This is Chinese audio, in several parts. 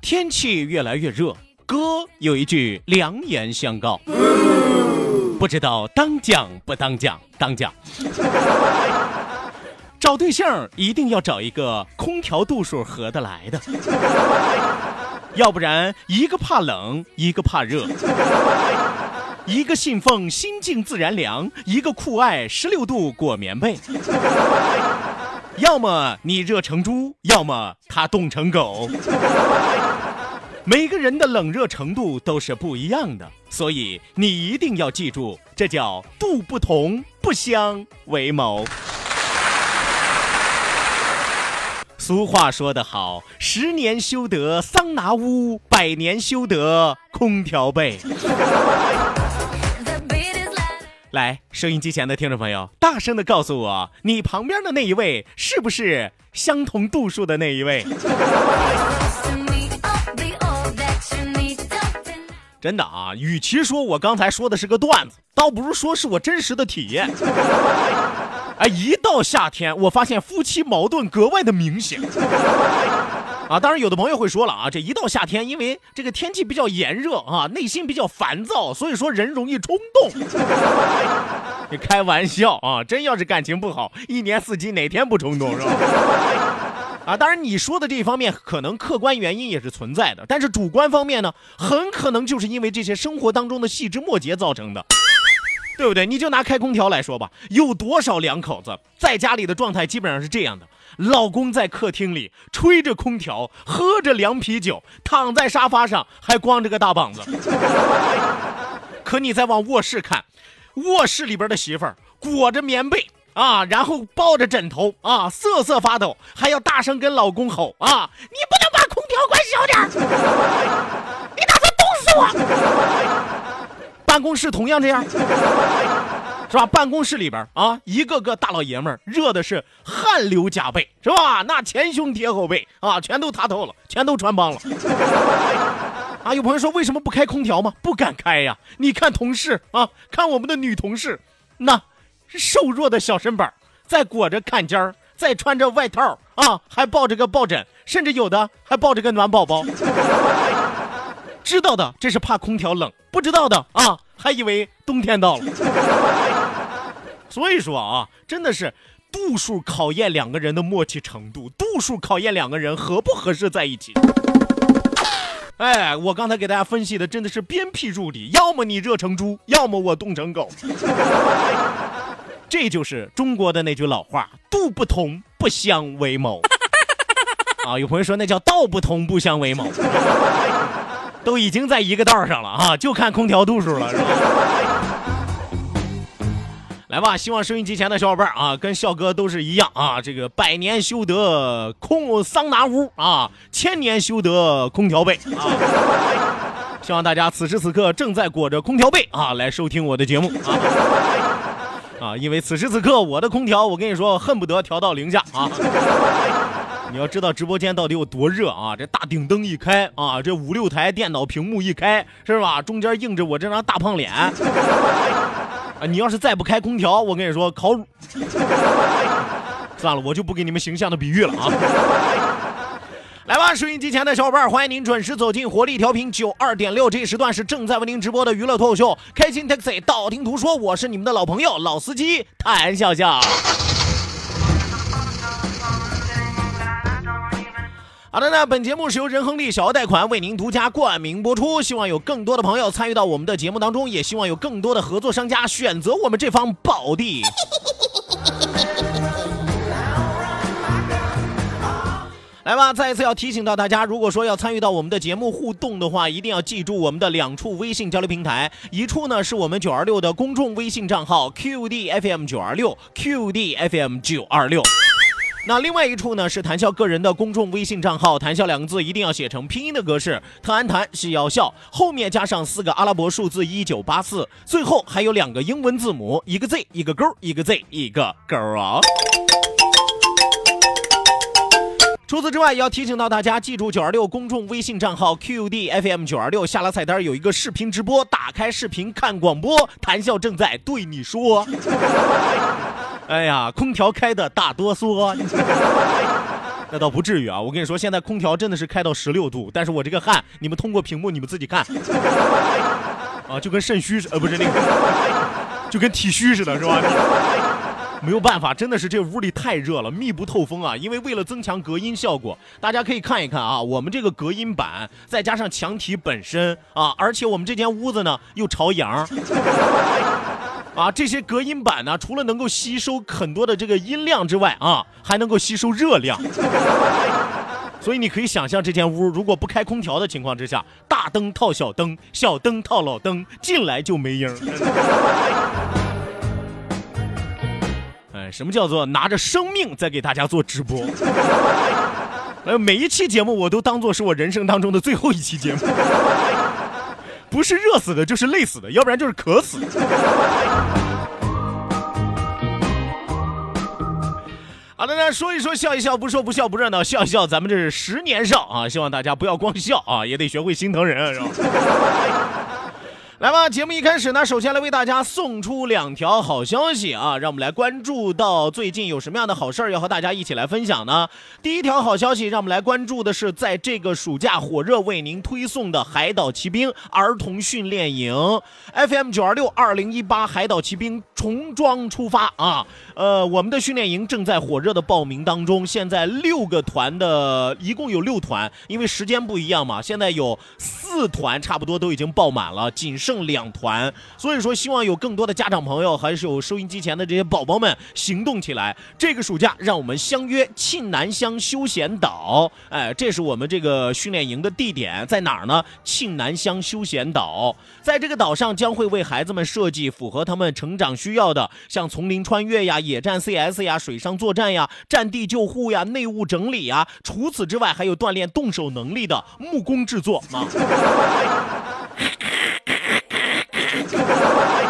天气越来越热，哥有一句良言相告，不知道当讲不当讲？当讲。找对象一定要找一个空调度数合得来的，要不然一个怕冷，一个怕热，一个信奉心静自然凉，一个酷爱十六度裹棉被。要么你热成猪，要么他冻成狗。每个人的冷热程度都是不一样的，所以你一定要记住，这叫度不同不相为谋。俗话说得好，十年修得桑拿屋，百年修得空调被。来，收音机前的听众朋友，大声的告诉我，你旁边的那一位是不是相同度数的那一位？真的啊，与其说我刚才说的是个段子，倒不如说是我真实的体验。哎，一到夏天，我发现夫妻矛盾格外的明显。啊，当然有的朋友会说了啊，这一到夏天，因为这个天气比较炎热啊，内心比较烦躁，所以说人容易冲动。你开玩笑啊，真要是感情不好，一年四季哪天不冲动是吧？啊，当然你说的这一方面可能客观原因也是存在的，但是主观方面呢，很可能就是因为这些生活当中的细枝末节造成的。对不对？你就拿开空调来说吧，有多少两口子在家里的状态基本上是这样的：老公在客厅里吹着空调，喝着凉啤酒，躺在沙发上还光着个大膀子。可你再往卧室看，卧室里边的媳妇儿裹着棉被啊，然后抱着枕头啊，瑟瑟发抖，还要大声跟老公吼啊：“你不能把空调关小点，你打算冻死我！”办公室同样这样，是吧？办公室里边啊，一个个大老爷们儿热的是汗流浃背，是吧？那前胸贴后背啊，全都塌透了，全都穿帮了。啊，有朋友说为什么不开空调吗？不敢开呀。你看同事啊，看我们的女同事，那瘦弱的小身板儿，再裹着坎肩儿，再穿着外套啊，还抱着个抱枕，甚至有的还抱着个暖宝宝。知道的这是怕空调冷，不知道的啊还以为冬天到了。所以说啊，真的是度数考验两个人的默契程度，度数考验两个人合不合适在一起。哎，我刚才给大家分析的真的是鞭辟入里，要么你热成猪，要么我冻成狗。这就是中国的那句老话：“度不同不相为谋。” 啊，有朋友说那叫道不同不相为谋。都已经在一个道上了啊，就看空调度数了，是吧？来吧，希望收音机前的小伙伴啊，跟笑哥都是一样啊，这个百年修得空桑拿屋啊，千年修得空调被啊。希望大家此时此刻正在裹着空调被啊来收听我的节目啊啊，因为此时此刻我的空调，我跟你说，恨不得调到零下啊。你要知道直播间到底有多热啊！这大顶灯一开啊，这五六台电脑屏幕一开，是吧？中间映着我这张大胖脸啊！你要是再不开空调，我跟你说烤乳。算了，我就不给你们形象的比喻了啊！来吧，收音机前的小伙伴，欢迎您准时走进活力调频九二点六，这一时段是正在为您直播的娱乐脱口秀《开心 Taxi》，道听途说，我是你们的老朋友老司机谭笑笑。好的，那本节目是由仁恒利小额贷款为您独家冠名播出，希望有更多的朋友参与到我们的节目当中，也希望有更多的合作商家选择我们这方宝地。来吧，再一次要提醒到大家，如果说要参与到我们的节目互动的话，一定要记住我们的两处微信交流平台，一处呢是我们九二六的公众微信账号 QDFM 九二六 QDFM 九二六，那另外一处呢是谈笑个人的公众微信账号，谈笑两个字一定要写成拼音的格式，特安谈是要笑，后面加上四个阿拉伯数字一九八四，最后还有两个英文字母，一个 Z 一个勾，一个 Z 一个勾啊。除此之外，也要提醒到大家，记住九二六公众微信账号 QDFM 九二六，下拉菜单有一个视频直播，打开视频看广播，谈笑正在对你说。哎呀，空调开的大哆嗦，那倒不至于啊。我跟你说，现在空调真的是开到十六度，但是我这个汗，你们通过屏幕你们自己看，啊，就跟肾虚似，呃，不是那个，就跟体虚似的，是吧？没有办法，真的是这屋里太热了，密不透风啊！因为为了增强隔音效果，大家可以看一看啊，我们这个隔音板再加上墙体本身啊，而且我们这间屋子呢又朝阳，啊，这些隔音板呢，除了能够吸收很多的这个音量之外啊，还能够吸收热量。所以你可以想象，这间屋如果不开空调的情况之下，大灯套小灯，小灯套老灯，进来就没影。哎，什么叫做拿着生命在给大家做直播？哎，每一期节目我都当做是我人生当中的最后一期节目，不是热死的，就是累死的，要不然就是渴死。好大家说一说笑一笑，不说不笑不热闹，笑一笑，咱们这是十年少啊！希望大家不要光笑啊，也得学会心疼人，是吧？来吧，节目一开始呢，首先来为大家送出两条好消息啊，让我们来关注到最近有什么样的好事儿要和大家一起来分享呢？第一条好消息，让我们来关注的是，在这个暑假火热为您推送的海岛奇兵儿童训练营，FM 九二六二零一八海岛奇兵重装出发啊！呃，我们的训练营正在火热的报名当中，现在六个团的，一共有六团，因为时间不一样嘛，现在有四团差不多都已经报满了，仅剩两团，所以说希望有更多的家长朋友，还是有收音机前的这些宝宝们行动起来。这个暑假，让我们相约沁南乡休闲岛。哎，这是我们这个训练营的地点在哪儿呢？沁南乡休闲岛，在这个岛上将会为孩子们设计符合他们成长需要的，像丛林穿越呀、野战 CS 呀、水上作战呀、战地救护呀、内务整理呀。除此之外，还有锻炼动手能力的木工制作啊。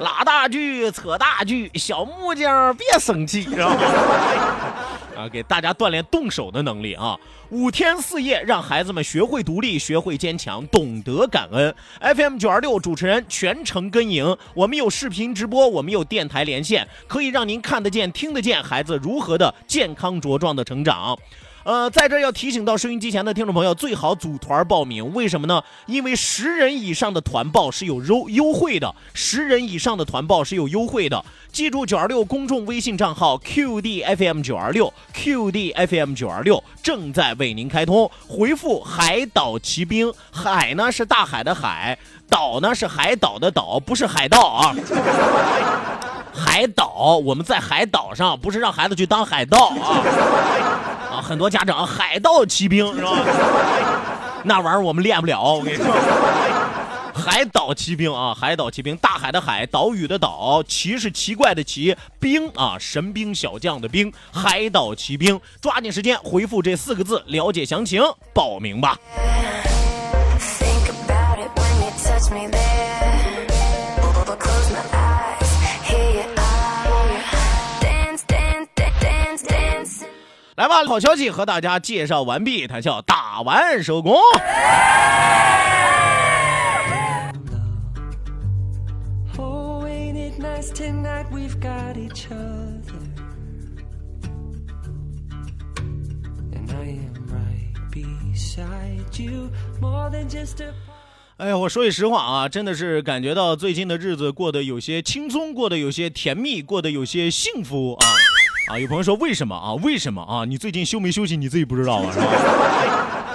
拉大锯，扯大锯，小木匠别生气，是吧？啊，给大家锻炼动手的能力啊！五天四夜，让孩子们学会独立，学会坚强，懂得感恩。FM 九二六主持人全程跟营，我们有视频直播，我们有电台连线，可以让您看得见、听得见孩子如何的健康茁壮的成长。呃，在这要提醒到收音机前的听众朋友，最好组团报名。为什么呢？因为十人以上的团报是有优优惠的，十人以上的团报是有优惠的。记住九二六公众微信账号 QDFM 九二六 QDFM 九二六正在为您开通，回复海岛骑兵，海呢是大海的海，岛呢是海岛的岛，不是海盗啊。海岛，我们在海岛上，不是让孩子去当海盗啊。很多家长海盗骑兵是吧？那玩意儿我们练不了，我跟你说。海岛骑兵啊，海岛骑兵，大海的海，岛屿的岛，奇是奇怪的奇，兵啊，神兵小将的兵，海岛骑兵，抓紧时间回复这四个字，了解详情，报名吧。Think about it when you touch me there. 来吧，好消息和大家介绍完毕，谈笑打完收工。哎呀，我说句实话啊，真的是感觉到最近的日子过得有些轻松，过得有些甜蜜，过得有些幸福啊。啊！有朋友说为什么啊？为什么啊？你最近休没休息你自己不知道啊？是吧？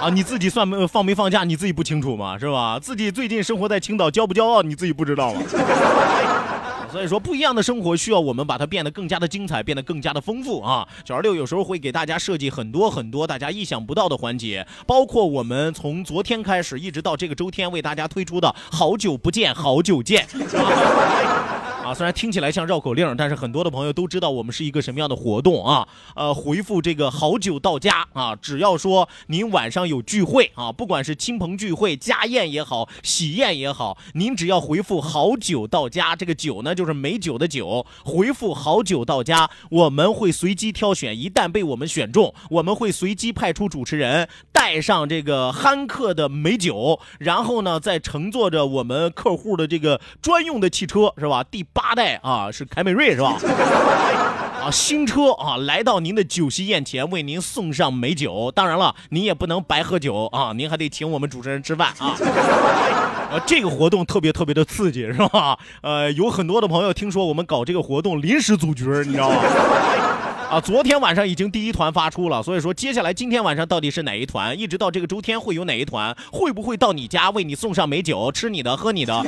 啊，你自己算没放没放假你自己不清楚吗？是吧？自己最近生活在青岛骄不骄傲你自己不知道吗？所以说，不一样的生活需要我们把它变得更加的精彩，变得更加的丰富啊！九二六有时候会给大家设计很多很多大家意想不到的环节，包括我们从昨天开始一直到这个周天为大家推出的“好久不见，好久见”。啊，虽然听起来像绕口令，但是很多的朋友都知道我们是一个什么样的活动啊。呃，回复这个“好酒到家”啊，只要说您晚上有聚会啊，不管是亲朋聚会、家宴也好、喜宴也好，您只要回复“好酒到家”，这个“酒”呢就是美酒的“酒”，回复“好酒到家”，我们会随机挑选，一旦被我们选中，我们会随机派出主持人，带上这个憨客的美酒，然后呢再乘坐着我们客户的这个专用的汽车，是吧？第八代啊，是凯美瑞是吧？啊，新车啊，来到您的酒席宴前，为您送上美酒。当然了，您也不能白喝酒啊，您还得请我们主持人吃饭啊。呃，这个活动特别特别的刺激，是吧？呃，有很多的朋友听说我们搞这个活动，临时组局，你知道吗？啊，昨天晚上已经第一团发出了，所以说接下来今天晚上到底是哪一团，一直到这个周天会有哪一团，会不会到你家为你送上美酒，吃你的，喝你的？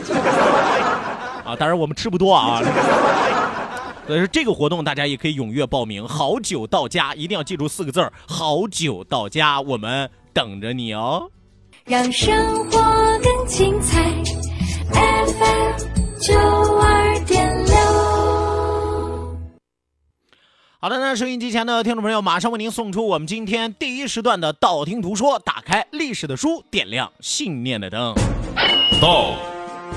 啊，当然我们吃不多啊。所以说这个活动大家也可以踊跃报名。好酒到家，一定要记住四个字儿：好酒到家，我们等着你哦。让生活更精彩。FM 九二点六。好的，那收音机前的听众朋友，马上为您送出我们今天第一时段的道听途说，打开历史的书，点亮信念的灯。道，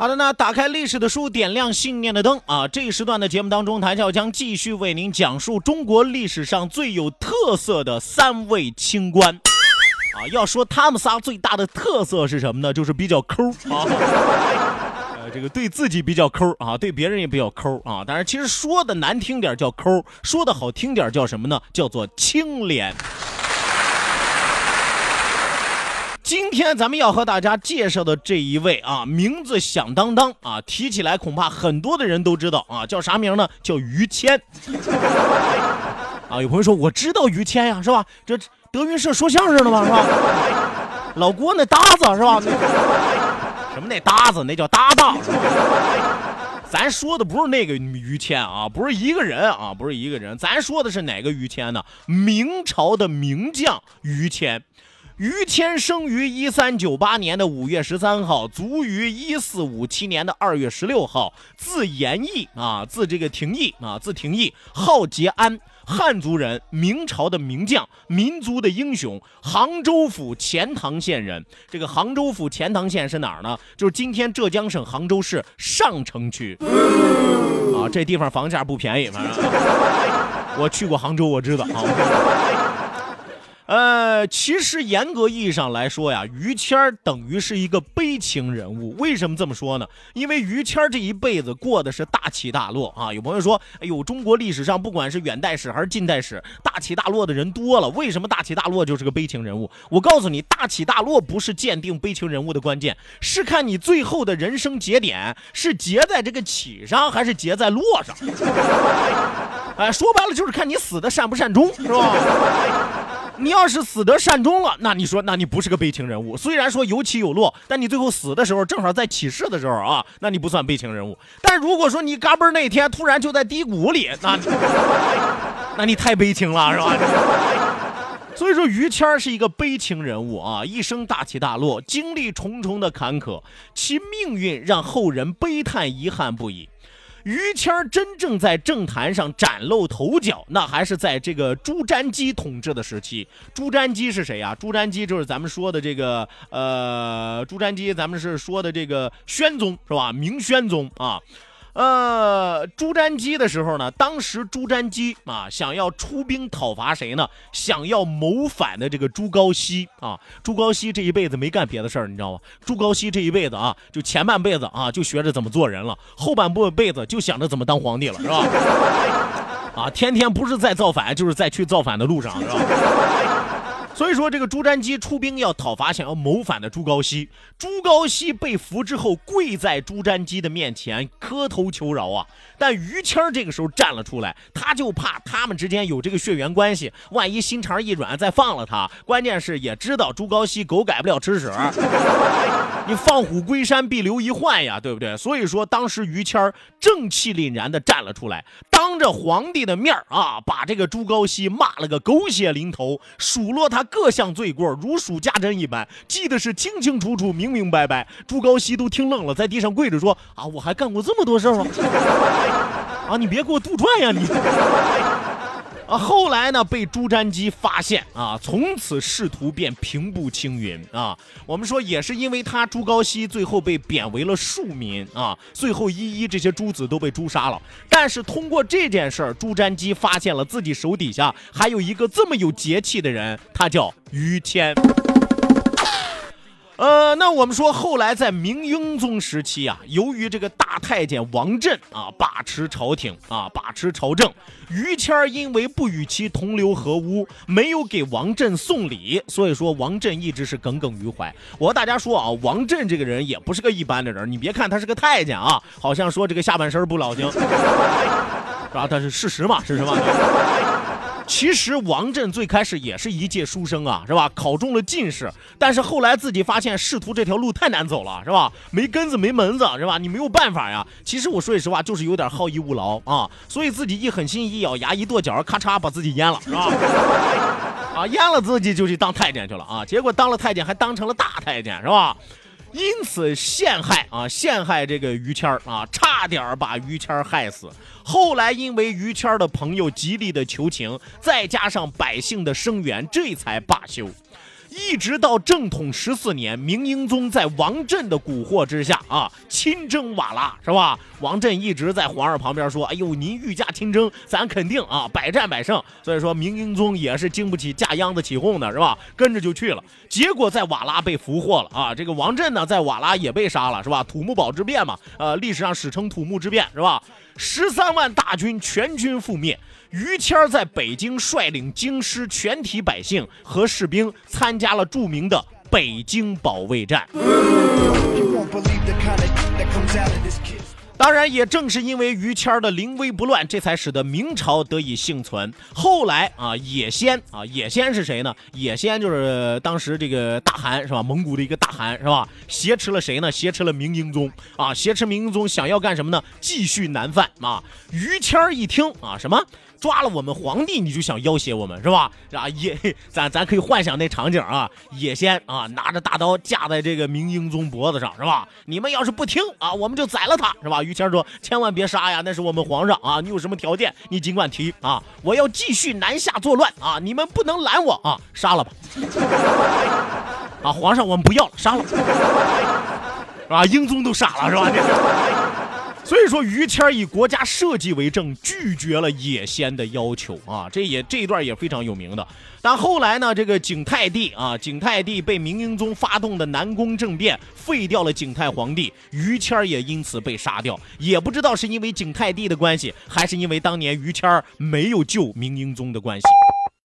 好的，那打开历史的书，点亮信念的灯啊！这一时段的节目当中，谭笑将继续为您讲述中国历史上最有特色的三位清官。啊，要说他们仨最大的特色是什么呢？就是比较抠啊。呃，这个对自己比较抠啊，对别人也比较抠啊。当然，其实说的难听点叫抠，说的好听点叫什么呢？叫做清廉。今天咱们要和大家介绍的这一位啊，名字响当当啊，提起来恐怕很多的人都知道啊，叫啥名呢？叫于谦。啊，有朋友说我知道于谦呀，是吧？这德云社说相声的嘛，是吧？老郭那搭子是吧？什么那搭子，那叫搭档。咱说的不是那个于谦啊，不是一个人啊，不是一个人，咱说的是哪个于谦呢？明朝的名将于谦。于谦生于一三九八年的五月十三号，卒于一四五七年的二月十六号，字延义啊，字这个廷义啊，字廷义，号节安，汉族人，明朝的名将，民族的英雄，杭州府钱塘县人。这个杭州府钱塘县是哪儿呢？就是今天浙江省杭州市上城区啊，这地方房价不便宜，反正我去过杭州，我知道啊。呃，其实严格意义上来说呀，于谦儿等于是一个悲情人物。为什么这么说呢？因为于谦儿这一辈子过的是大起大落啊。有朋友说，哎呦，中国历史上不管是远代史还是近代史，大起大落的人多了，为什么大起大落就是个悲情人物？我告诉你，大起大落不是鉴定悲情人物的关键，是看你最后的人生节点是结在这个起上，还是结在落上。哎，说白了就是看你死的善不善终，是吧？你要是死得善终了，那你说，那你不是个悲情人物。虽然说有起有落，但你最后死的时候正好在起势的时候啊，那你不算悲情人物。但如果说你嘎嘣那天突然就在低谷里，那你 那你太悲情了，是吧？所以说，于谦是一个悲情人物啊，一生大起大落，经历重重的坎坷，其命运让后人悲叹遗憾不已。于谦儿真正在政坛上崭露头角，那还是在这个朱瞻基统治的时期。朱瞻基是谁呀、朱瞻基就是咱们说的这个呃，朱瞻基，咱们是说的这个宣宗是吧？明宣宗啊。呃，朱瞻基的时候呢，当时朱瞻基啊想要出兵讨伐谁呢？想要谋反的这个朱高煦啊。朱高煦这一辈子没干别的事儿，你知道吗？朱高煦这一辈子啊，就前半辈子啊就学着怎么做人了，后半部辈子就想着怎么当皇帝了，是吧？啊，天天不是在造反，就是在去造反的路上，是吧？所以说，这个朱瞻基出兵要讨伐想要谋反的朱高煦。朱高煦被俘之后，跪在朱瞻基的面前磕头求饶啊。但于谦这个时候站了出来，他就怕他们之间有这个血缘关系，万一心肠一软再放了他。关键是也知道朱高煦狗改不了吃屎，你放虎归山必留一患呀，对不对？所以说，当时于谦正气凛然地站了出来，当着皇帝的面啊，把这个朱高煦骂了个狗血淋头，数落他各项罪过如数家珍一般，记得是清清楚楚、明明白白。朱高煦都听愣了，在地上跪着说：“啊，我还干过这么多事儿吗？啊，你别给我杜撰呀你！”啊，后来呢，被朱瞻基发现啊，从此仕途便平步青云啊。我们说也是因为他朱高煦最后被贬为了庶民啊，最后一一这些诸子都被诛杀了。但是通过这件事儿，朱瞻基发现了自己手底下还有一个这么有节气的人，他叫于谦。呃，那我们说后来在明英宗时期啊，由于这个大太监王振啊把持朝廷啊把持朝政，于谦因为不与其同流合污，没有给王振送礼，所以说王振一直是耿耿于怀。我和大家说啊，王振这个人也不是个一般的人，你别看他是个太监啊，好像说这个下半身不老精，是吧？但是事实嘛，是什么？其实王振最开始也是一介书生啊，是吧？考中了进士，但是后来自己发现仕途这条路太难走了，是吧？没根子没门子，是吧？你没有办法呀。其实我说句实话，就是有点好逸恶劳啊，所以自己一狠心一咬牙一跺脚，咔嚓把自己阉了，是吧？啊，阉了自己就去当太监去了啊，结果当了太监还当成了大太监，是吧？因此陷害啊，陷害这个于谦儿啊，差点把于谦儿害死。后来因为于谦儿的朋友极力的求情，再加上百姓的声援，这才罢休。一直到正统十四年，明英宗在王振的蛊惑之下啊，亲征瓦剌，是吧？王振一直在皇上旁边说：“哎呦，您御驾亲征，咱肯定啊，百战百胜。”所以说，明英宗也是经不起架秧子起哄的，是吧？跟着就去了。结果在瓦剌被俘获了啊！这个王振呢，在瓦剌也被杀了，是吧？土木堡之变嘛，呃，历史上史称土木之变，是吧？十三万大军全军覆灭。于谦儿在北京率领京师全体百姓和士兵参加了著名的北京保卫战。当然，也正是因为于谦的临危不乱，这才使得明朝得以幸存。后来啊，也先啊，也先是谁呢？也先就是当时这个大汗是吧？蒙古的一个大汗是吧？挟持了谁呢？挟持了明英宗啊！挟持明英宗，想要干什么呢？继续南犯啊！于谦一听啊，什么？抓了我们皇帝，你就想要挟我们是吧？啊，也咱咱可以幻想那场景啊，野先啊拿着大刀架在这个明英宗脖子上是吧？你们要是不听啊，我们就宰了他是吧？于谦说：“千万别杀呀，那是我们皇上啊！你有什么条件，你尽管提啊！我要继续南下作乱啊！你们不能拦我啊！杀了吧！啊，皇上我们不要了，杀了，是吧？英宗都傻了是吧？”所以说，于谦以国家社稷为证，拒绝了野先的要求啊，这也这一段也非常有名的。但后来呢，这个景泰帝啊，景泰帝被明英宗发动的南宫政变废掉了景泰皇帝，于谦也因此被杀掉。也不知道是因为景泰帝的关系，还是因为当年于谦没有救明英宗的关系。